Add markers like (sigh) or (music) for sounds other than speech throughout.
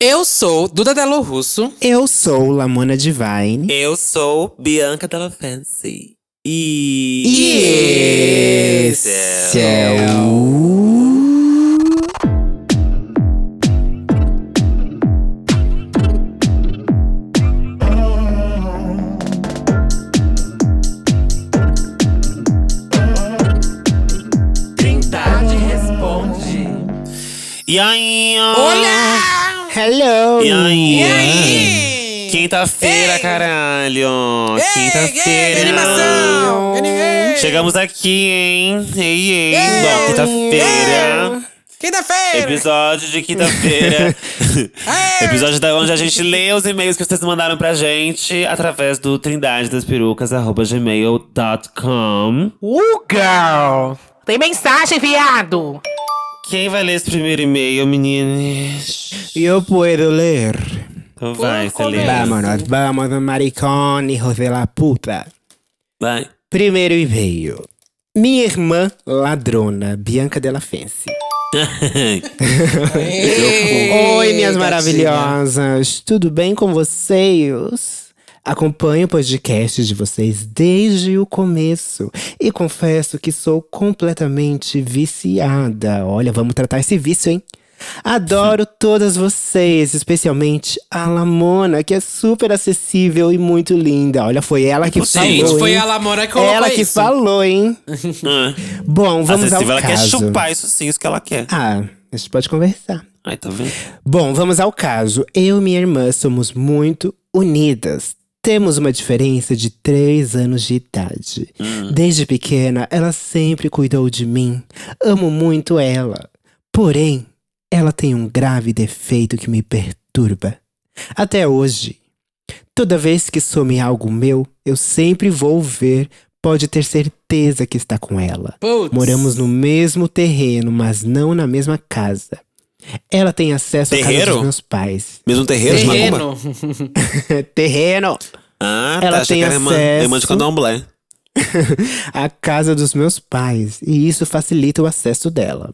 Eu sou Duda Delo Russo. Eu sou Lamona Divine. Eu sou Bianca Della Fancy. E. E esse é o. Trindade responde. E aí! E aí? E aí? Quinta-feira, Ei! caralho! Ei, Quinta-feira! Animação! Chegamos aqui, hein? Ei, ei! Ei! Bom, quinta-feira. Quinta-feira! Episódio de quinta-feira. (laughs) Ei! Episódio da onde a gente lê os e-mails que vocês mandaram pra gente através do trindade das perucas, gmail.com. Uh, girl! Tem mensagem, viado! Quem vai ler esse primeiro e-mail, meninas? Eu puedo ler. Então vai, favor. Vámonos, vamos, maricone, hijo de la puta. Vai. Primeiro e-mail. Minha irmã ladrona, Bianca Della Fancy. (laughs) Oi, minhas maravilhosas! Tudo bem com vocês? Acompanho o podcast de vocês desde o começo e confesso que sou completamente viciada. Olha, vamos tratar esse vício, hein? Adoro todas vocês, especialmente a Lamona, que é super acessível e muito linda. Olha, foi ela que falou. Gente, foi hein? a Lamona que colocou Ela que isso. falou, hein? (laughs) Bom, vamos ao acessível, ela quer caso. chupar isso sim, isso que ela quer. Ah, a gente pode conversar. Ai, tá vendo? Bom, vamos ao caso. Eu e minha irmã somos muito unidas. Temos uma diferença de três anos de idade. Desde pequena, ela sempre cuidou de mim. Amo muito ela. Porém, ela tem um grave defeito que me perturba. Até hoje. Toda vez que some algo meu, eu sempre vou ver. Pode ter certeza que está com ela. Putz. Moramos no mesmo terreno, mas não na mesma casa. Ela tem acesso à casa Terreiro? dos meus pais. Mesmo terreiro, de macumba? (laughs) Terreno. terreno! Ah, Ela tá. Tem irmã, acesso- irmã de candomblé. (laughs) a casa dos meus pais, e isso facilita o acesso dela.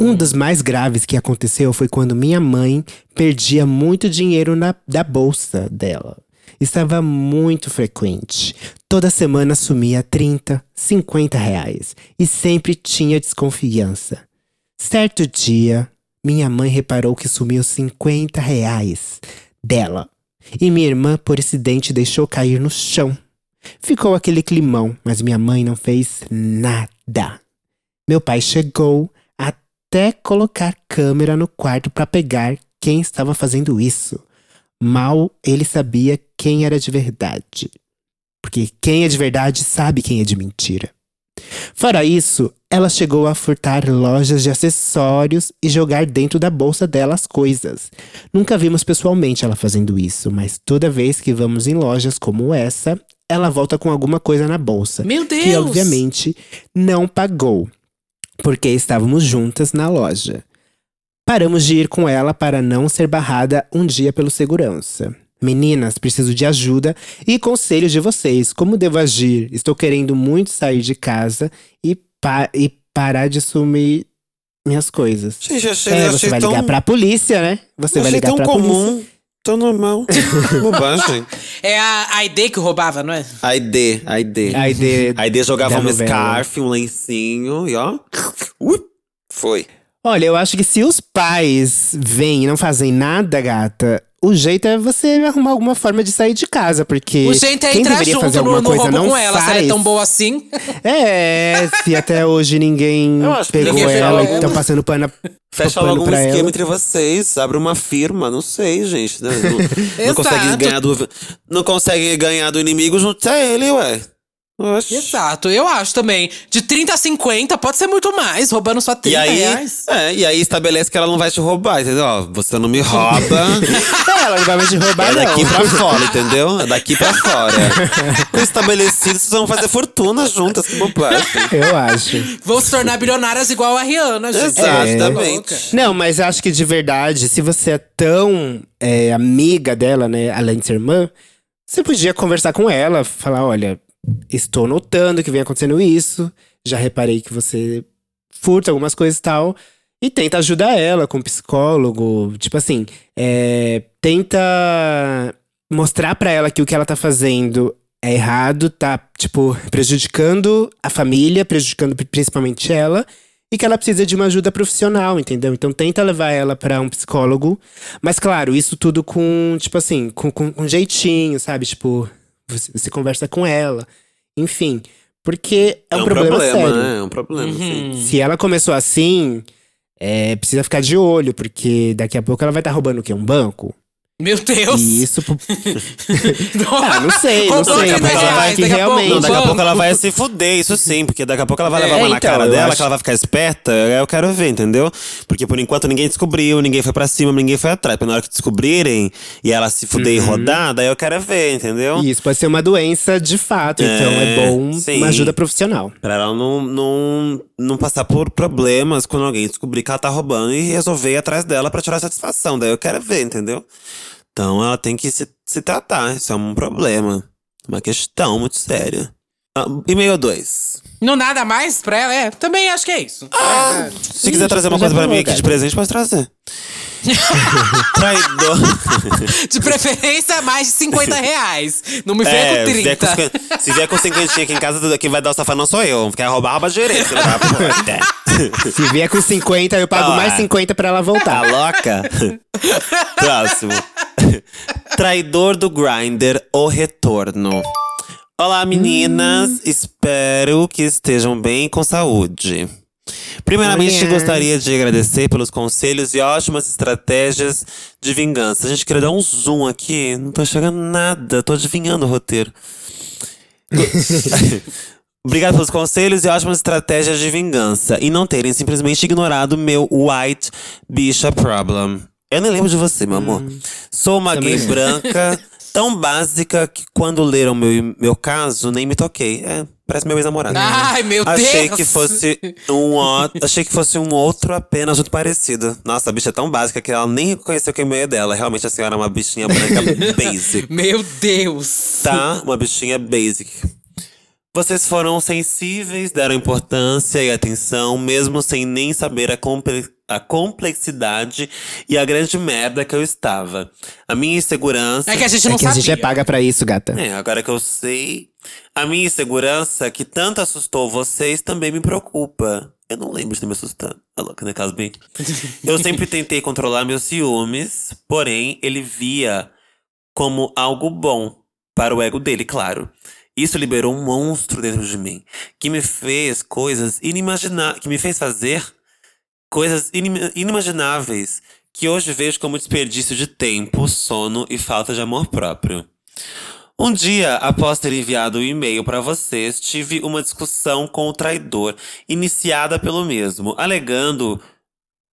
Um dos mais graves que aconteceu foi quando minha mãe perdia muito dinheiro na, da bolsa dela. Estava muito frequente. Toda semana sumia 30, 50 reais e sempre tinha desconfiança. Certo dia, minha mãe reparou que sumiu 50 reais dela. E minha irmã, por acidente, deixou cair no chão. Ficou aquele climão, mas minha mãe não fez nada. Meu pai chegou até colocar câmera no quarto para pegar quem estava fazendo isso. Mal ele sabia quem era de verdade. Porque quem é de verdade sabe quem é de mentira. Fora isso, ela chegou a furtar lojas de acessórios e jogar dentro da bolsa dela as coisas. Nunca vimos pessoalmente ela fazendo isso, mas toda vez que vamos em lojas como essa, ela volta com alguma coisa na bolsa. Meu Deus! Que obviamente não pagou, porque estávamos juntas na loja. Paramos de ir com ela para não ser barrada um dia pelo segurança. Meninas, preciso de ajuda e conselhos de vocês. Como devo agir? Estou querendo muito sair de casa e, pa e parar de sumir minhas coisas. Gente, achei, É, achei você vai tão, ligar pra polícia, né? Você vai achei ligar tão pra polícia. comum, tão normal. (laughs) Bobagem. É a, ID que roubava, não é? A ID, a ID. A ID A ID jogava um scarf, um lencinho e ó. Ui, foi. Olha, eu acho que se os pais vêm e não fazem nada, gata, o jeito é você arrumar alguma forma de sair de casa, porque O jeito é quem entrar deveria fazer junto no, alguma no coisa roubo não com ela, se ela é tão boa assim. É, se até hoje ninguém pegou ninguém ela e estão ela. passando pano, Fecha pano logo um esquema ela. entre vocês, abre uma firma, não sei, gente. né? Não, não consegue ganhar do. Não consegue ganhar do inimigo, junta ele, ué. Oxi. Exato, eu acho também. De 30 a 50, pode ser muito mais, roubando só 30 E aí, reais. é, e aí estabelece que ela não vai te roubar, entendeu? Ó, você não me rouba. (laughs) ela não vai te roubar, É daqui não. pra fora, entendeu? É daqui pra fora. Com estabelecido, vocês vão fazer fortuna juntas, que bobagem. Eu acho. Vão se tornar bilionárias igual a Rihanna, gente. Exatamente. Louca. Não, mas acho que de verdade, se você é tão é, amiga dela, né, além de ser irmã, você podia conversar com ela, falar, olha, estou notando que vem acontecendo isso, já reparei que você furta algumas coisas e tal, E tenta ajudar ela com psicólogo. Tipo assim, é, tenta mostrar pra ela que o que ela tá fazendo é errado, tá, tipo, prejudicando a família, prejudicando principalmente ela. E que ela precisa de uma ajuda profissional, entendeu? Então tenta levar ela pra um psicólogo. Mas claro, isso tudo com, tipo assim, com, com, com jeitinho, sabe? Tipo, você, você conversa com ela. Enfim. Porque é, um, problema, sério. né? É um problema, sim. Se ela começou assim, é, precisa ficar de olho, porque daqui a pouco ela vai estar roubando o quê? Um banco? Meu Deus! E isso. (laughs) ah, não sei, não sei. aquele Mas reais, eu acho que daqui a pouco- realmente. Não, daqui a pouco ela vai se fuder, isso sim, porque daqui a pouco ela vai É, levar uma na então, cara dela, acho- que ela vai ficar esperta, eu quero ver, entendeu? Porque por enquanto ninguém descobriu, ninguém foi pra cima, ninguém foi atrás. Mas na hora que descobrirem e ela se fuder e Uhum. rodar, daí eu quero ver, entendeu? Isso pode ser uma doença de fato, então é É, bom sim. uma ajuda profissional. Pra ela não, não, não passar por problemas quando alguém descobrir que ela tá roubando e resolver ir atrás dela pra tirar satisfação. Daí eu quero ver, entendeu? Então ela tem que se, se tratar. Isso é um problema. Uma questão muito séria. Ah, e-mail 2. Não nada mais pra ela? É, também acho que é isso. Ah, se quiser trazer uma coisa pra mim aqui de presente, pode trazer. (laughs) Traidor. (laughs) De preferência, mais de 50 reais. Não me venha É, com se vier 30. com, cinquenta- se vier com 50 aqui em casa, quem vai dar o safado não sou eu. Quer roubar, rouba da puta. Se vier com 50, eu pago Ah, mais é. 50 pra ela Tá voltar. louca? (laughs) Próximo. Traidor do Grindr, o retorno. Olá, meninas. Espero que estejam bem com saúde. Primeiramente, Olha. gostaria de agradecer pelos conselhos e ótimas estratégias de vingança. A gente queria dar um zoom aqui, não tô chegando nada, tô adivinhando o roteiro. (laughs) Obrigado pelos conselhos e ótimas estratégias de vingança. E não terem simplesmente ignorado meu white bicha problem. Eu nem lembro de você, meu amor. Sou uma Também gay branca, tão básica que quando leram meu, meu caso, nem me toquei. É, parece meu ex-namorado. Ai, meu Achei Deus! que fosse um ó- achei que fosse um outro apenas muito parecido. Nossa, a bicha é tão básica que ela nem reconheceu que o e-mail é dela. Realmente a senhora é uma bichinha branca (laughs) basic Meu Deus! tá? Uma bichinha basic. Vocês foram sensíveis, deram importância e atenção, mesmo sem nem saber a, comple- a complexidade e a grande merda que eu estava. A minha insegurança. É que a gente não É que a sabia. gente é paga pra isso, gata. É, agora que eu sei. A minha insegurança, que tanto assustou vocês, também me preocupa. Eu não lembro de ter me assustado. Ah, louca, né, caso bem. (laughs) Eu sempre tentei controlar meus ciúmes, porém, ele via como algo bom para o ego dele, claro. Isso liberou um monstro dentro de mim, que me fez coisas inimagináveis, que me fez fazer coisas inim- inimagináveis, que hoje vejo como desperdício de tempo, sono e falta de amor próprio. Um dia, após ter enviado o e-mail para vocês, tive uma discussão com o traidor, iniciada pelo mesmo, alegando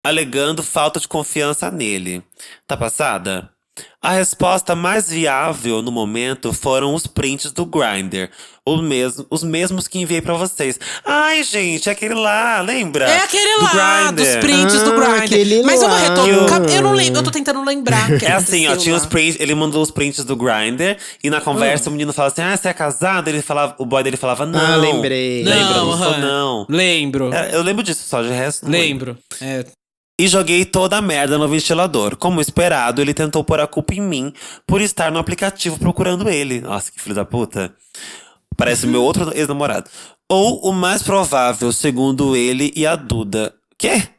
alegando falta de confiança nele. Tá passada? A resposta mais viável no momento foram os prints do Grindr, o mesmo, os mesmos que enviei pra vocês. Ai, gente, é aquele lá, lembra? É aquele Do lá, Grindr. dos prints do Ah, Grindr. aquele Mas eu não retorno. Eu não lembro, eu tô tentando lembrar. (laughs) É assim, ó, tinha lá. os prints, ele mandou os prints do Grindr e na conversa o menino falava assim: "Ah, você é casado?" Ele falava, o boy dele falava: "Não". Ah, lembrei. Lembra? Não, Não, sou não. Lembro. É, Eu lembro disso só de resto. Lembro. É. E joguei toda a merda no ventilador. Como esperado, ele tentou pôr a culpa em mim por estar no aplicativo procurando ele. Nossa, que filho da puta. Parece meu outro ex-namorado. Ou o mais provável, segundo ele e a Duda. Quê?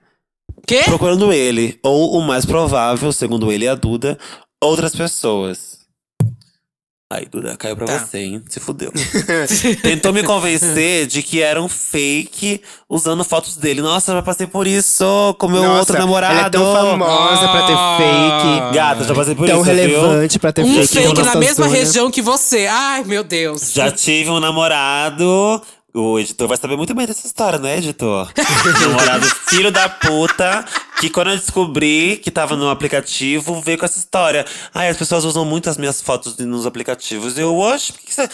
Quê? Procurando ele. Ou o mais provável, segundo ele e a Duda, outras pessoas. Aí, Duda, caiu pra Tá. você, hein? Se fudeu. (laughs) Tentou me convencer de que era um fake usando fotos dele. Nossa, já passei por isso com meu Nossa, outro namorado. Ela é tão famosa pra ter Ah. fake. Gata, já passei por tão isso, viu? relevante pra ter Um fake. fake na mesma região que você. Ai, meu Deus. Já tive um namorado. O editor vai saber muito bem dessa história, né, editor? (laughs) namorado filho da puta, que quando eu descobri que tava no aplicativo, veio com essa história. Ai, as pessoas usam muito as minhas fotos nos aplicativos. Eu, oxe, por que, você.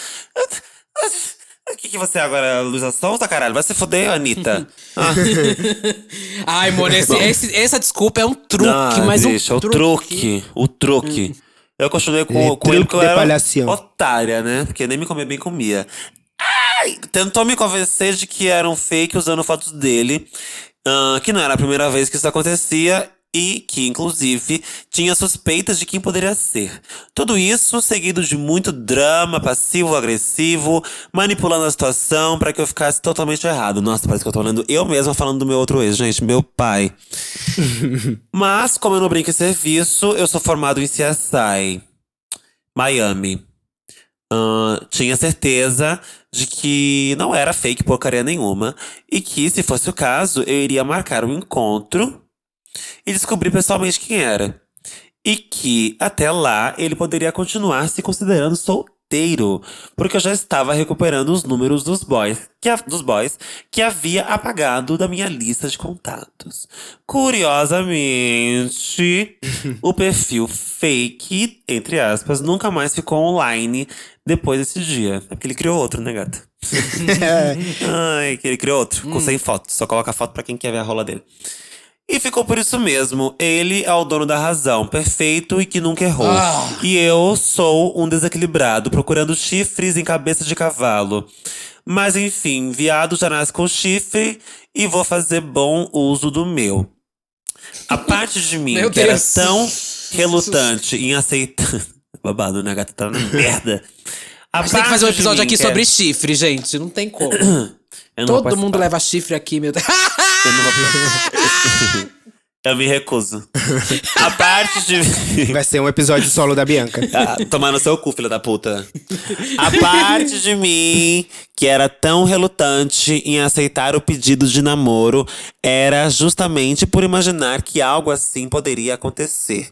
O que, que você é agora, Luísa Sonza, caralho? Vai se fuder, Anitta. Ah, (laughs) Ai, Mona, esse, esse- essa desculpa é um truque, ah, mas um bicho, o truque. O truque. Eu continuei com, É, com ele porque eu era palhação. otária, né? Porque nem me comer bem comia. Ai, tentou me convencer de que era um fake usando fotos dele. ah, que não era a primeira vez que isso acontecia e que, inclusive, tinha suspeitas de quem poderia ser. Tudo isso seguido de muito drama passivo-agressivo, manipulando a situação para que eu ficasse totalmente errado. Nossa, parece que eu tô lendo eu mesma falando do meu outro ex, gente, meu pai. (laughs) Mas, como eu não brinco em serviço, eu sou formado em CSI, Miami. Ah, tinha certeza de que não era fake porcaria nenhuma e que, se fosse o caso, eu iria marcar um encontro e descobrir pessoalmente quem era. E que, até lá, ele poderia continuar se considerando solteiro, porque eu já estava recuperando os números dos boys, que, dos boys que havia apagado da minha lista de contatos. Curiosamente, (laughs) o perfil fake, entre aspas, nunca mais ficou online depois desse dia. É porque ele criou outro, né, gata? (laughs) (laughs) Ai, que ele criou outro, com sem foto. Só coloca a foto pra quem quer ver a rola dele. E ficou por isso mesmo. Ele é o dono da razão, perfeito e que nunca errou. Ah. E eu sou um desequilibrado, procurando chifres em cabeça de cavalo. Mas enfim, viado já nasce com chifre e vou fazer bom uso do meu. A parte de mim (laughs) que era tão relutante em aceitar. (laughs) Babado, né, gata? Tá na (laughs) merda. A gente tem que fazer um episódio aqui sobre chifre, gente. Não tem como. (coughs) Todo mundo leva chifre aqui, meu Deus. Eu não vou Eu me recuso. A parte de. Vai ser um episódio solo da Bianca. Ah, tomar no seu cu, filha da puta. A parte de mim que era tão relutante em aceitar o pedido de namoro era justamente por imaginar que algo assim poderia acontecer.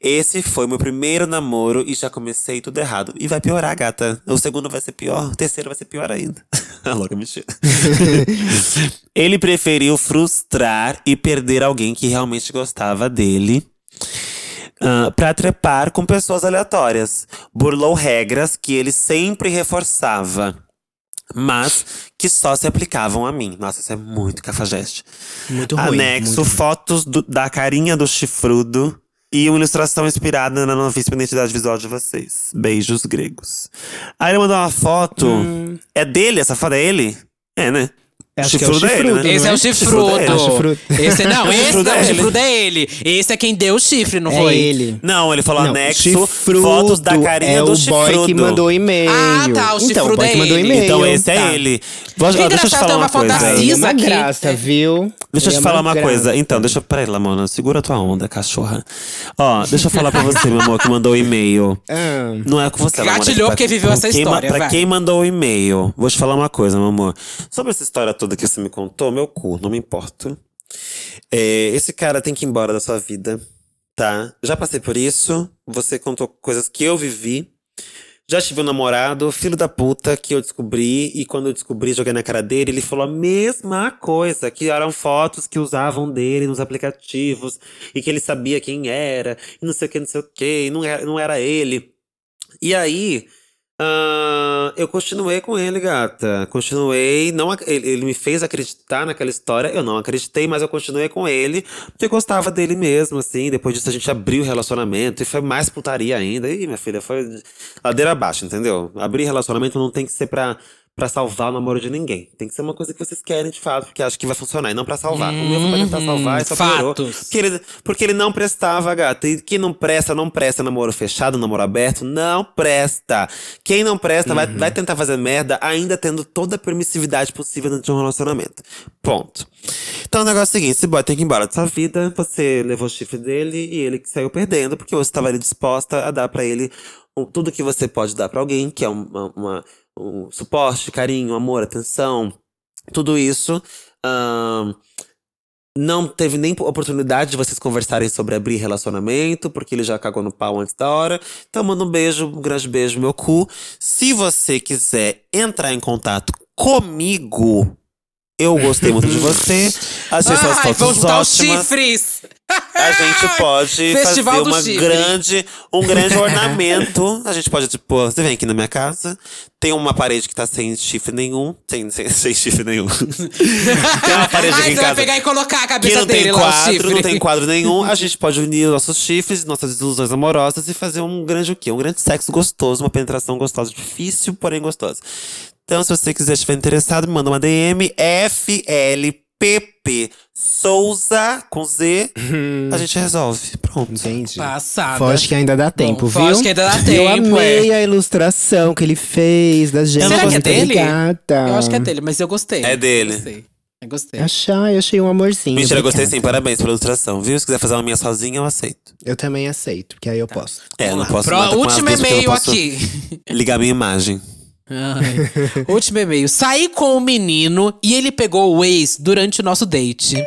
Esse foi meu primeiro namoro e já comecei tudo errado. E vai piorar, gata. O segundo vai ser pior, o terceiro vai ser pior ainda. A louca mentira. Ele preferiu frustrar e perder alguém que realmente gostava dele ah, pra trepar com pessoas aleatórias. Burlou regras que ele sempre reforçava, mas que só se aplicavam a mim. Nossa, isso é muito cafajeste. Muito ruim. Anexo muito fotos do- da carinha do chifrudo e uma ilustração inspirada na novíssima identidade visual de vocês. Beijos gregos. Aí ele mandou uma foto. É dele? Essa foto é ele? É, né? Acho que é o Chifrudo chifrudo, né? Esse é o é? chifrudo. É. É o chifrudo. Esse não, O esse não, é o chifrudo é ele. Esse é quem deu o chifre, não É foi? ele. Não, ele falou Não, anexo chifrudo fotos da carinha é do o chifrudo. boy que mandou e-mail. Ah, tá, o então, chifrudo o boy é que mandou ele. e-mail. Então esse é tá. ele. Vou, Que ó, deixa eu te falar uma uma coisa. é uma aqui. graça, viu? Deixa eu te é falar uma graça. coisa. Então, deixa eu. Peraí, Lamona, segura tua onda, cachorra. Ó, deixa eu falar pra você, meu amor, que mandou o e-mail. Ah, Não é com você, Lamona. Gatilhou porque viveu essa história, Pra quem mandou o e-mail, vou te falar uma coisa, meu amor. Sobre essa história toda que você me contou, meu cu, não me importo. É, esse cara tem que ir embora da sua vida, tá? Já passei por isso. Você contou coisas que eu vivi. Já tive um namorado, filho da puta, que eu descobri, e quando eu descobri, joguei na cara dele, ele falou a mesma coisa, que eram fotos que usavam dele nos aplicativos, e que ele sabia quem era, e não sei o que, não sei o que, e não era, não era ele. E aí, ah, eu continuei com ele, gata. Continuei. Não, ele, ele me fez acreditar naquela história. Eu não acreditei, mas eu continuei com ele. Porque eu gostava dele mesmo, assim. Depois disso, a gente abriu o relacionamento. E foi mais putaria ainda. Ih, minha filha, foi ladeira abaixo, entendeu? Abrir relacionamento não tem que ser pra, pra salvar o namoro de ninguém. Tem que ser uma coisa que vocês querem de fato, porque acham que vai funcionar. E não pra salvar. o meu foi pra tentar salvar e só piorou. fatos. Porque ele, porque ele não prestava, gata. E quem não presta, não presta. Namoro fechado, namoro aberto, não presta. Quem não presta vai, vai tentar fazer merda, ainda tendo toda a permissividade possível dentro de um relacionamento. Ponto. Então o negócio é o seguinte: esse boy tem que ir embora da sua vida. Você levou o chifre dele e ele que saiu perdendo, porque você estava ali disposta a dar pra ele tudo que você pode dar pra alguém, que é uma, uma- um suporte, carinho, amor, atenção. Tudo isso. ahn, não teve nem oportunidade de vocês conversarem sobre abrir relacionamento, porque ele já cagou no pau antes da hora. Então manda um beijo, um grande beijo no meu cu. Se você quiser entrar em contato comigo, eu gostei muito de você. Achei suas (laughs) Ai, fotos vamos juntar os ótimas. chifres! A gente (laughs) pode Festival fazer uma chifre. grande, um grande (laughs) ornamento. A gente pode, tipo, você vem aqui na minha casa, tem uma parede que tá sem chifre nenhum. Sem, sem, (laughs) sem chifre nenhum. tem uma parede aqui Ai, em você vai casa. pegar e colocar a Que cabeça não tem dele lá, o quadro, chifre. não tem quadro nenhum. A gente pode unir os nossos chifres, nossas ilusões amorosas e fazer um grande o quê? Um grande sexo gostoso, uma penetração gostosa. Difícil, porém gostosa. Então, se você quiser estiver interessado, me manda uma DM PP Souza com Z, Hum. a gente resolve. Pronto. Entendi. Passada. Foge que ainda dá tempo, viu? foge que ainda dá Eu tempo, amei é. a ilustração que ele fez da gente. Será que é dele? Eu acho que é dele, mas eu gostei. É dele. Eu gostei. Eu gostei. Achei, eu achei um amorzinho. Mentira, gostei sim. Parabéns pela ilustração, viu? Se quiser fazer uma minha sozinha, eu aceito. Eu também aceito, que aí eu posso. É, eu não posso Pro, as último porque e-mail aqui. Ligar minha imagem. Ai. Último e-mail. Saí com o menino e ele pegou o ex durante o nosso date.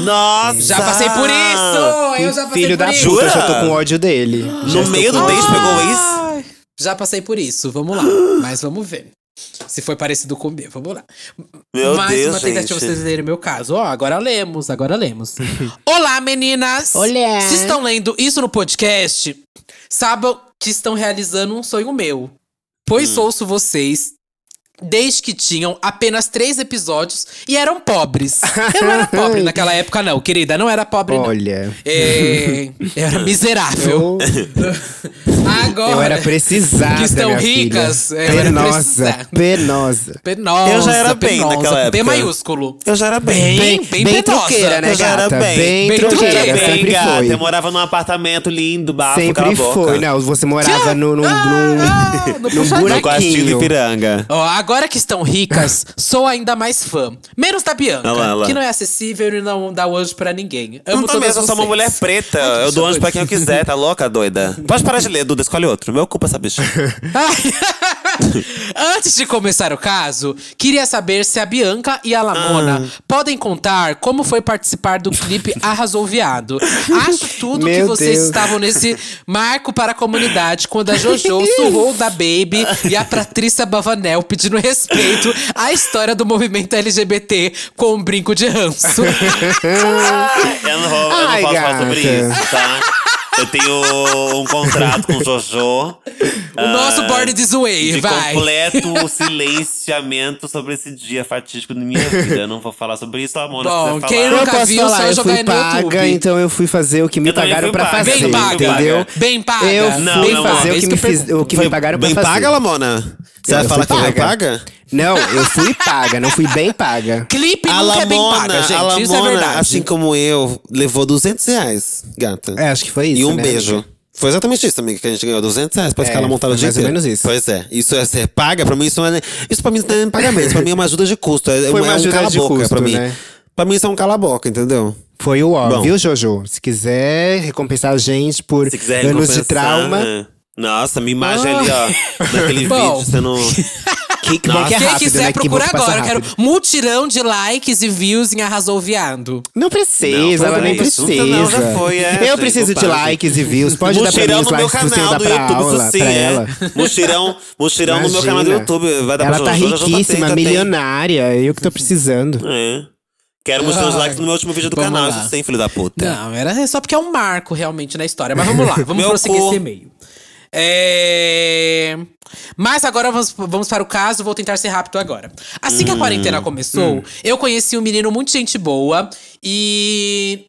Nossa! Já passei por isso! Eu já passei Filho por da isso! puta, eu já tô Jura? com ódio dele. Já No meio do ódio. pegou o ex? Já passei por isso, vamos lá. Mas vamos ver. Se foi parecido com o meu, vamos lá. Meu Mais Deus, uma tentativa de gente. vocês lerem o meu caso. Ó, agora lemos, agora lemos. (laughs) Olá, meninas! Olá. Se estão lendo isso no podcast, saibam que estão realizando um sonho meu. Pois Hum. ouço vocês desde que tinham apenas três episódios e eram pobres. Eu não era pobre naquela época, não, querida. Não era pobre, não. Olha, É, eu era miserável. eu, Agora. eu era precisada, Que estão minha ricas, filha. eu era Penosa, penosa. Penosa, Eu já era bem penosa, naquela com B época. maiúsculo. Eu já era bem. Bem, bem, penosa. troqueira, né, Eu já era bem. Bem, Bem troqueira, troqueira, bem, sempre gata. foi. Eu morava num apartamento lindo, bafo, Sempre a boca. foi. Não, você morava num, num, num, Ah, no num puxadinho. No quartinho buraquinho. Ipiranga. Ó, agora que estão ricas, (laughs) sou ainda mais fã. Menos da Bianca, olha lá. que não é acessível e não dá anjo pra ninguém. Amo Não tô todas mesmo, eu sou uma mulher preta. Ai, eu dou anjo pra quem eu quiser, tá louca, doida? (laughs) Pode parar de ler, Duda, escolhe outro. Meu culpa essa bicha. (laughs) Ai. Antes de começar o caso, queria saber se a Bianca e a Lamona Ah. podem contar como foi participar do clipe Arrasou Viado. Acho tudo que Meu vocês Deus. estavam nesse marco para a comunidade quando a Jojo (laughs) surrou da Baby e a Patrícia Bavanel pedindo respeito à história do movimento LGBT com um brinco de ranço. (laughs) Eu não, vou, eu não Ai, posso falar sobre isso, tá? Eu tenho um contrato com o Jojo. o nosso Born This Way, de vai. completo silenciamento sobre esse dia fatídico da minha vida. Eu não vou falar sobre isso, Lamona. Bom, quem falar. Eu Nunca posso viu, só falar, eu jogar fui paga, YouTube. então eu fui fazer o que me Eu pagaram pra paga. fazer, Bem paga. entendeu? Bem paga. Eu Não, fui não, fazer é o que, me eu fiz, o que me pagaram pra bem fazer. paga, Lamona? Você vai Eu falar que fui foi paga. paga? Não, eu fui paga, não fui bem paga. Clipe A nunca é bem Lamona, paga, a gente. Isso é Lamona, verdade. assim como eu, levou 200 reais, gata. É, acho que foi isso, E um né, beijo. amiga? Foi exatamente isso, amiga, que a gente ganhou 200 reais pra É, ficar lá montada o dia mais ou menos isso. Pois é. Isso é ser paga, pra mim isso não é. Isso pra mim não é nem pagamento, isso pra mim é uma ajuda de custo. É, Foi é uma um ajuda de cala-boca custo, pra mim. né? Pra mim isso é um cala-boca, entendeu? Foi o ó, Bom. viu, Jojo? Se quiser recompensar a gente por anos de trauma, é. Nossa, minha imagem ali, ó. (laughs) Naquele Bom. vídeo sendo. (laughs) que, que bom que é Quem rápido, quiser, né? Procura que agora. Eu quero mutirão de likes e views em Arrasou Viado. Não precisa, Não, ela nem precisa. Não, já foi, é, eu gente, preciso de likes e views. Pode dar pra mim Mutirão os no meu likes que você canal dá do pra YouTube, aula, isso sim, pra é. ela. Mutirão, mutirão no meu canal do. YouTube. Vai dar Ela pra tá Jojo, riquíssima, milionária. Eu que tô precisando. É. Quero mostrar os likes no meu último vídeo do Vamos canal, lá. sim, filho da puta. Não, era só porque é um marco realmente na história. Mas vamos lá, (laughs) vamos prosseguir cu. esse e-mail. É... Mas agora vamos, vamos para o caso, vou tentar ser rápido agora. Assim que a Hum, quarentena começou, eu conheci um menino muito gente boa e.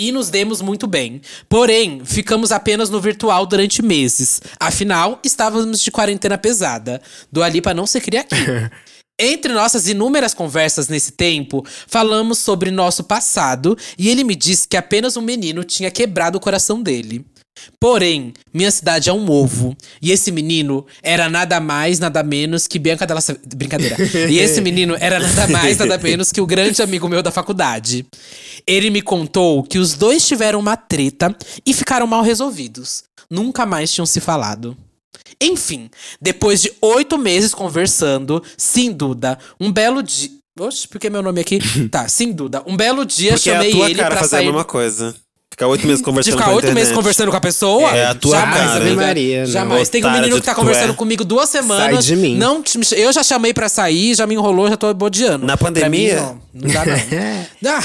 E nos demos muito bem. Porém, ficamos apenas no virtual durante meses. Afinal, estávamos de quarentena pesada. Do ali para não se criar aqui. (laughs) Entre nossas inúmeras conversas nesse tempo, falamos sobre nosso passado e ele me disse que apenas um menino tinha quebrado o coração dele. Porém, minha cidade é um ovo. E esse menino era nada mais, nada menos que Bianca Della Sa- Brincadeira. E esse menino era nada mais, nada menos que o grande amigo meu da faculdade. Ele me contou que os dois tiveram uma treta e ficaram mal resolvidos. Nunca mais tinham se falado. Enfim, depois de oito meses conversando, sim, Duda, um belo dia. Oxe, por que meu nome aqui? (laughs) tá, sim, Duda. Um belo dia Porque é chamei a tua ele cara pra fazer sair. a mesma coisa. Ficar oito meses De conversando ficar com a oito meses conversando com a pessoa? É a tua Jamais, cara. amiga. Maria, não. Jamais. Tem um menino de que tá conversando é. comigo duas semanas. de mim. Não, eu já chamei pra sair, já me enrolou, já tô bodeando. Na pandemia? mim, não, não dá não. (laughs) Ah,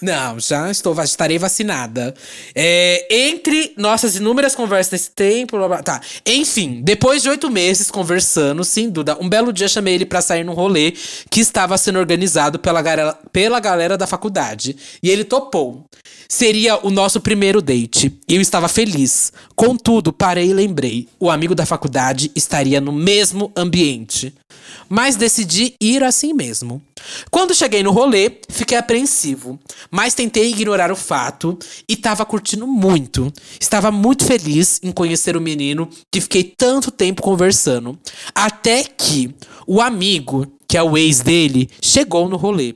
Não, já estou, estarei vacinada. É, entre nossas inúmeras conversas nesse tempo, blá, blá, tá. Enfim, depois de oito meses conversando, sem dúvida, um belo dia chamei ele pra sair num rolê que estava sendo organizado pela galera, pela galera da faculdade. E ele topou. Seria o nosso primeiro date. Eu estava feliz. Contudo, parei e lembrei: o amigo da faculdade estaria no mesmo ambiente. Mas decidi ir assim mesmo. Quando cheguei no rolê, fiquei apreensivo, mas tentei ignorar o fato e tava curtindo muito. Estava muito feliz em conhecer o menino que fiquei tanto tempo conversando. Até que o amigo, que é o ex dele, chegou no rolê.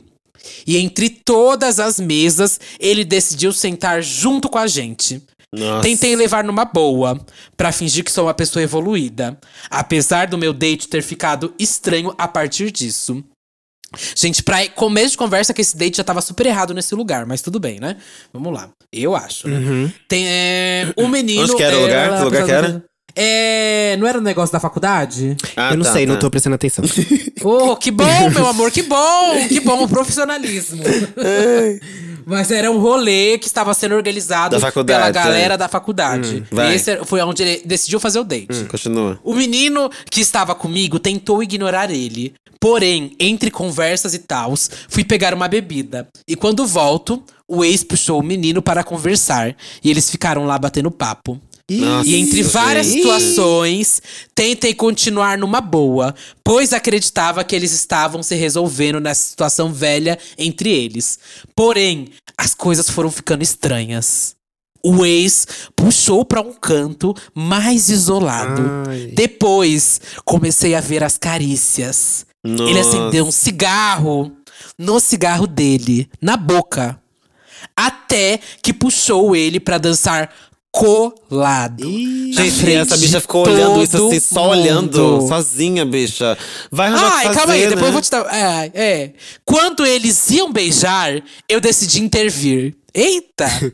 E entre todas as mesas, ele decidiu sentar junto com a gente. Nossa. Tentei levar numa boa, pra fingir que sou uma pessoa evoluída. Apesar do meu date ter ficado estranho a partir disso. Gente, pra começo de conversa que esse date já tava super errado nesse lugar, mas tudo bem, né? Vamos lá. Eu acho. né? Tem é, o menino. Onde que era o lugar? ela- Que lugar que era? É, não era um negócio da faculdade? Ah, eu não tá, sei, não tá. tô prestando atenção. (laughs) Oh, que bom, meu amor, que bom! Que bom o profissionalismo. (laughs) Mas era um rolê que estava sendo organizado pela é. galera da faculdade. E esse foi onde ele decidiu fazer o date. Hum, Continua. O menino que estava comigo tentou ignorar ele. Porém, entre conversas e tals, fui pegar uma bebida. E quando volto, o ex puxou o menino para conversar. E eles ficaram lá batendo papo. Nossa, E entre várias situações, tentei continuar numa boa, pois acreditava que eles estavam se resolvendo nessa situação velha entre eles. Porém, as coisas foram ficando estranhas. O ex puxou pra um canto mais isolado. Ai. Depois, comecei a ver as carícias. Ele Nossa. acendeu um cigarro no cigarro dele, na boca. Até que puxou ele pra dançar colado. Gente, essa bicha ficou olhando isso assim, só mundo. olhando, sozinha, bicha. Vai arranjar o que Ai, fazer, calma aí, depois né? eu vou te dar. É, é. Quando eles iam beijar, eu decidi intervir. Eita! (laughs)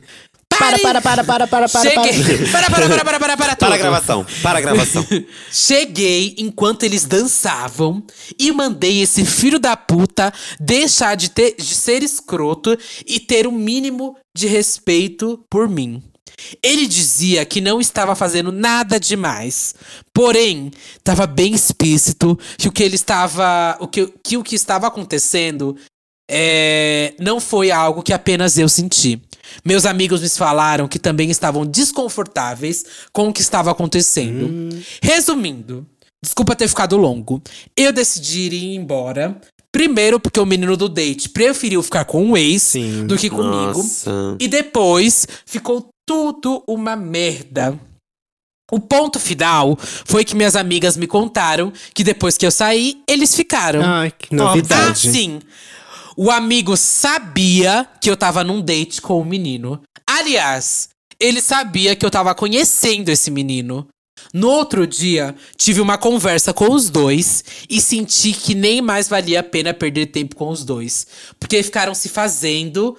Para, para, para, para, para, para, Cheguei. (laughs) Para, para, para, para, para, para, Para a gravação, para a gravação. (laughs) Cheguei enquanto eles dançavam e mandei esse filho da puta deixar de, ter, de ser escroto e ter o mínimo de respeito por mim. Ele dizia que não estava fazendo nada demais. Porém, estava bem explícito que o que ele estava. O que, que o que estava acontecendo é, não foi algo que apenas eu senti. Meus amigos me falaram que também estavam desconfortáveis com o que estava acontecendo. Resumindo, desculpa ter ficado longo. Eu decidi ir embora. Primeiro, porque o menino do date preferiu ficar com o ex Sim. do que comigo. Nossa. E depois ficou tudo uma merda. O ponto final foi que minhas amigas me contaram que depois que eu saí, eles ficaram. Ai, que Ah, novidade. sim. O amigo sabia que eu tava num date com o menino. Aliás, ele sabia que eu tava conhecendo esse menino. No outro dia, tive uma conversa com os dois e senti que nem mais valia a pena perder tempo com os dois. Porque ficaram se fazendo.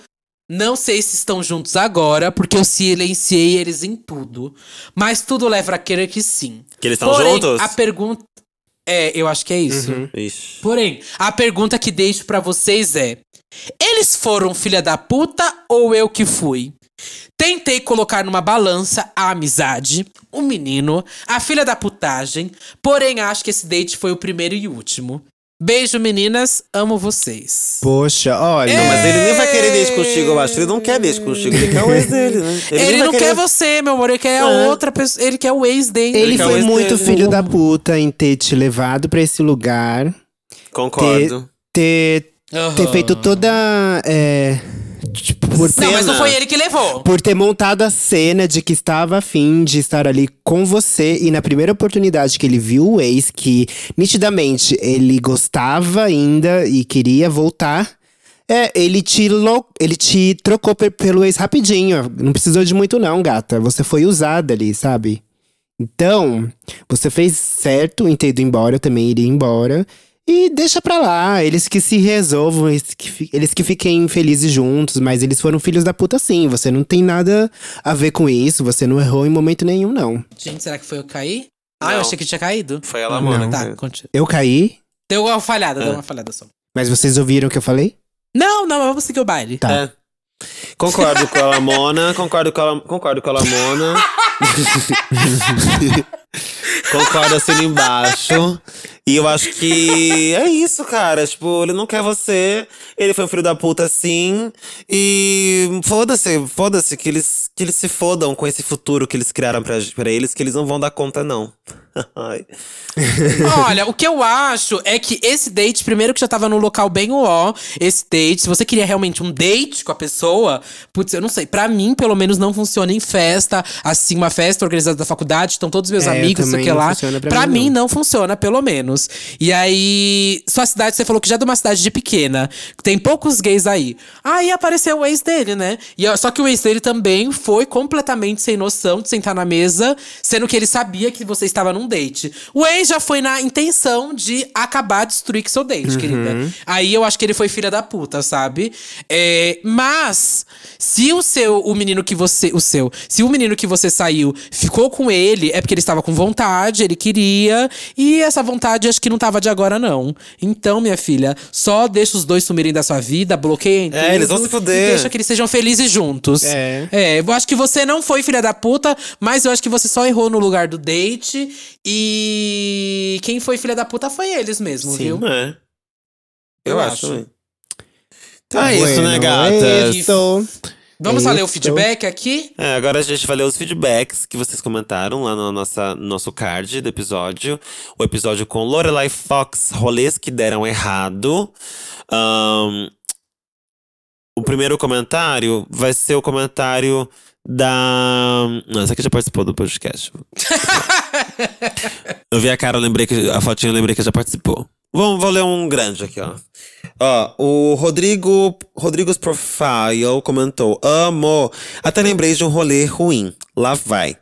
Não sei se estão juntos agora, porque eu silenciei eles em tudo. Mas tudo leva a crer que sim. Que eles estão juntos? A pergunta. É, eu acho que é isso. Ixi. Porém, a pergunta que deixo pra vocês é: eles foram filha da puta ou eu que fui? Tentei colocar numa balança a amizade, o menino, a filha da putagem, porém acho que esse date foi o primeiro e último. Beijo, meninas, amo vocês. Poxa, olha. Não, mas ele nem vai querer date contigo, eu acho. Ele não quer date contigo, ele quer o ex dele, né? Ele, vai não quer você, meu amor, ele quer a É. outra pessoa, ele quer o ex dele. Ele o foi muito dele. filho da puta em ter te levado pra esse lugar, Concordo. ter, Aham. ter feito toda. É, tipo, por, Não, mas não foi ele que levou. por ter montado a cena de que estava afim de estar ali com você e na primeira oportunidade que ele viu o ex, que nitidamente ele gostava ainda e queria voltar. É, ele te, lo- ele te trocou pe- pelo ex rapidinho. Não precisou de muito, não, gata. Você foi usada ali, sabe? Então, você fez certo em ter ido embora, eu também iria embora. E deixa pra lá, eles que se resolvam, eles que, eles que fiquem felizes juntos, mas eles foram filhos da puta sim. Você não tem nada a ver com isso, você não errou em momento nenhum, não. Gente, será que foi eu cair? Ah, eu achei que tinha caído. Foi ela, mano. Tá, continua. Eu caí, Deu uma falhada, É. deu uma falhada só. mas vocês ouviram o que eu falei? Não, não, vamos seguir o baile. Tá. É. Concordo com a Lamona, concordo com a, concordo com a Lamona. (laughs) concordo assim embaixo. E eu acho que é isso, cara. Tipo, ele não quer você. Ele foi um filho da puta sim. E foda-se, foda-se que eles, que eles se fodam com esse futuro que eles criaram pra, pra eles, que eles não vão dar conta, não. (laughs) Olha, o que eu acho é que esse date, primeiro que já tava num local bem ó, esse date, se você queria realmente um date com a pessoa, putz, eu não sei, pra mim, pelo menos, não funciona em festa, assim, uma festa organizada da faculdade, estão todos meus É, amigos, sei o que lá. pra Pra mim, mim, não. não funciona, pelo menos. E aí, sua cidade, você falou que já é de uma cidade de pequena, tem poucos gays aí. Aí apareceu o ex dele, né? E, ó, só que o ex dele também foi completamente sem noção de sentar na mesa, sendo que ele sabia que você estava num date. O ex já foi na intenção de acabar, destruir seu date, querida. Aí eu acho que ele foi filha da puta, sabe? É, mas, se o seu, o menino que você. O seu. Se o menino que você saiu ficou com ele, é porque ele estava com vontade, ele queria. E essa vontade acho que não tava de agora, não. Então, minha filha, só deixa os dois sumirem da sua vida, bloqueia em É, eles vão se fuder. E deixa que eles sejam felizes juntos. É. É, eu acho que você não foi filha da puta, mas eu acho que você só errou no lugar do date. E quem foi filha da puta foi eles mesmo, Sim, viu? é. Eu, Eu acho acho. também. Então é isso, né, Bueno, gatas? Isso. Vamos ler o feedback aqui? É, agora a gente vai ler os feedbacks que vocês comentaram lá no nossa, no nosso card do episódio. O episódio com Lorelai Fox, rolês que deram errado. Ahn, o primeiro comentário vai ser o comentário da. Não, essa aqui já participou do podcast. (laughs) (laughs) eu vi a cara, lembrei que. A fotinha lembrei que já participou. Vamos, vou ler um grande aqui, ó. Ó, o Rodrigo, Rodrigues Profile comentou: Amo! Até lembrei de um rolê ruim. Lá vai.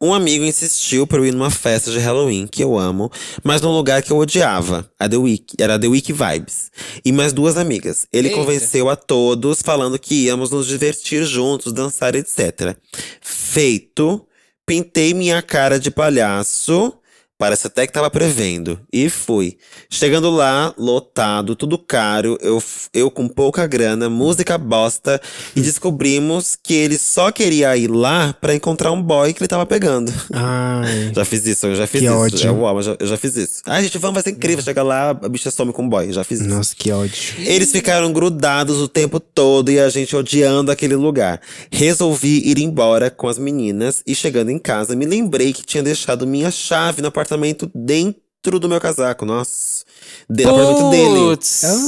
Um amigo insistiu para eu ir numa festa de Halloween, que eu amo, mas num lugar que eu odiava. A The Week, era The Week Vibes. E mais duas amigas. Ele Eita. convenceu a todos, falando que íamos nos divertir juntos, dançar, etc. Feito. Pintei minha cara de palhaço. Parece até que tava prevendo. E fui. Chegando lá, lotado, tudo caro, eu, eu com pouca grana, música bosta, e descobrimos que ele só queria ir lá pra encontrar um boy que ele tava pegando. Ai. (laughs) Já fiz isso, eu já fiz Que isso. ódio. Eu amo, eu já, eu já fiz isso. Ai, gente, vamos, vai ser incrível. Chega lá, a bicha some com um boy. Já fiz isso. Nossa, que ódio. Eles ficaram grudados o tempo todo e a gente odiando aquele lugar. Resolvi ir embora com as meninas e chegando em casa, me lembrei que tinha deixado minha chave no apartamento dentro do meu casaco. Nossa. De- No apartamento dele.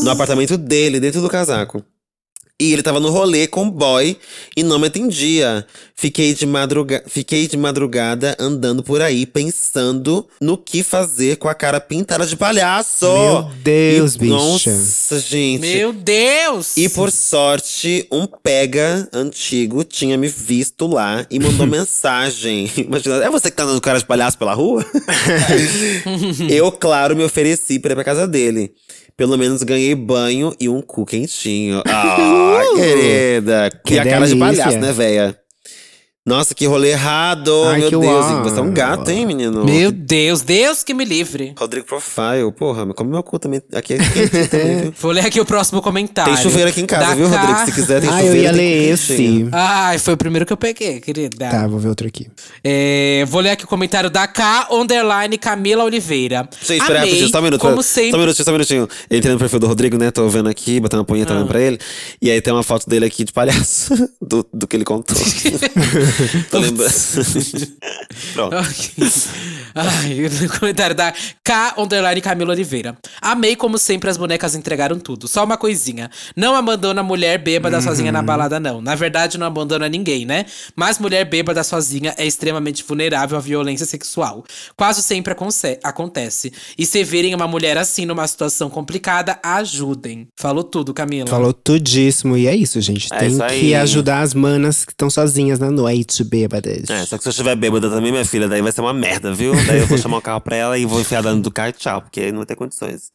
No apartamento dele, dentro do casaco. E ele tava no rolê com o boy e não me atendia. Fiquei de, madruga Fiquei de madrugada andando por aí, pensando no que fazer com a cara pintada de palhaço. Meu Deus, E- bicha. Nossa, gente. Meu Deus! E por sorte, um pega antigo tinha me visto lá e mandou (laughs) mensagem. Imagina, é você que tá andando com cara de palhaço pela rua? (laughs) Eu, claro, me ofereci pra ir pra casa dele. Pelo menos ganhei banho e um cu quentinho. (laughs) Ah, querida. Que a cara de palhaço, né, véia? Nossa, que rolê errado. Ai, Meu Deus, uau. você é um gato, hein, menino? Meu Deus, Deus que me livre. Rodrigo Profile, porra, mas come meu cu também. Aqui é (laughs) também? Vou ler aqui o próximo comentário. Tem chuveiro aqui em casa, Da viu, Rodrigo? Se quiser, tem Ah, chuveiro. eu ia ler esse. Ai, foi o primeiro que eu peguei, querida. Tá, vou ver outro aqui. É, vou ler aqui o comentário da K underline Camila Oliveira. Gente, espera rapidinho, só um minuto. Como Só um sempre. minutinho, só um minutinho. Entrei no perfil do Rodrigo, né? Tô vendo aqui, botando uma punheta Ah. pra ele. E aí tem uma foto dele aqui de palhaço, (laughs) do, do que ele contou. (laughs) (laughs) Lembrando. (laughs) Pronto. Ai, comentário da K underline Camila Oliveira. Amei como sempre as bonecas entregaram tudo. Só uma coisinha. Não abandona mulher bêbada sozinha Uhum. na balada, não. Na verdade, não abandona ninguém, né? Mas mulher bêbada sozinha é extremamente vulnerável à violência sexual. Quase sempre acontece. E se verem uma mulher assim numa situação complicada, ajudem. Falou tudo, Camila. Falou tudíssimo. E é isso, gente. É Tem isso que ajudar as manas que estão sozinhas na noite, bêbadas. É, só que se eu estiver bêbada também, minha filha, daí vai ser uma merda, viu? Daí eu vou chamar o carro pra ela e vou enfiar dentro do carro e tchau, porque não vai ter condições.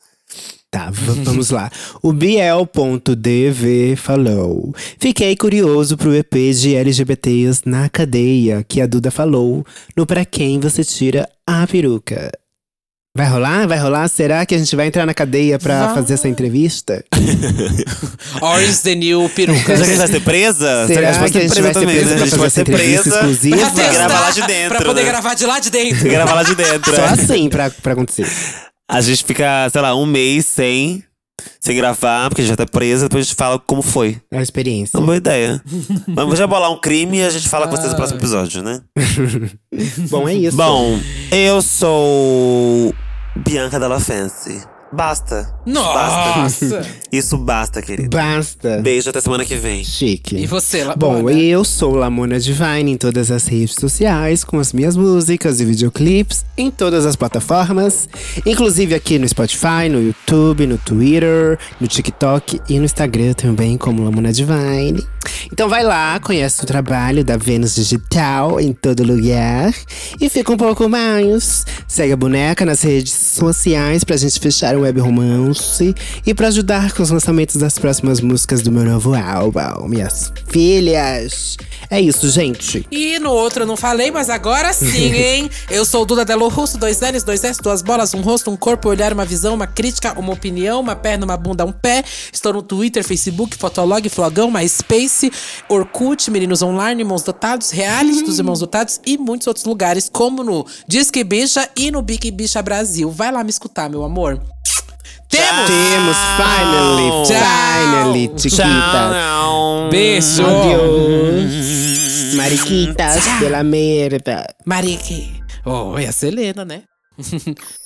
Tá, vamos lá. O Biel.dv falou: Fiquei curioso pro EP de LGBTs na cadeia que a Duda falou no Pra Quem Você Tira a Peruca. Vai rolar? Vai rolar? Será que a gente vai entrar na cadeia pra Vai. fazer essa entrevista? (laughs) Orange the New perucas. Será que a gente vai ser presa? Será pode que a gente vai ser também, presa né? A gente essa ser entrevista presa exclusiva? Pra gravar lá de dentro. Pra poder né? gravar de lá de dentro. Gravar lá de dentro. Só é. assim pra, pra acontecer. A gente fica, sei lá, um mês sem, sem gravar, porque a gente já tá presa, depois a gente fala como foi. É a experiência. É uma boa ideia. (laughs) Vamos já bolar um crime e a gente fala com vocês no próximo episódio, né? Bom, é isso. Bom, eu sou Bianca Della Fancy. Basta. Basta. Nossa! (laughs) Isso basta, querido. Basta. Beijo até semana que vem. Chique. E você, lá Bom, eu sou Lamona Divine em todas as redes sociais, com as minhas músicas e videoclipes em todas as plataformas, inclusive aqui no Spotify, no YouTube, no Twitter, no TikTok e no Instagram também, como Lamona Divine. Então vai lá, conhece o trabalho da Vênus Digital em todo lugar e fica um pouco mais. Segue a boneca nas redes sociais pra gente fechar um web romance e pra ajudar com os lançamentos das próximas músicas do meu novo álbum, minhas filhas. É isso, gente. E no outro eu não falei, mas agora sim, (laughs) hein? eu sou o Duda Delo Russo, dois L's, dois S, duas bolas, um rosto, um corpo, um olhar, uma visão, uma crítica, uma opinião, uma perna, uma bunda, um pé. Estou no Twitter, Facebook, Fotolog, Flogão, MySpace, Orkut, Meninos Online, Irmãos Dotados, Reality dos Irmãos Dotados e muitos outros lugares, como no Disque Bicha e no Big Bicha Brasil. Vai lá me escutar, meu amor. Temos! Temos finally, Tchau. finally, chiquitas. Tchau. Beijo! Adiós. Mariquitas pela merda. Marique. Oh, é a Selena, né? (laughs)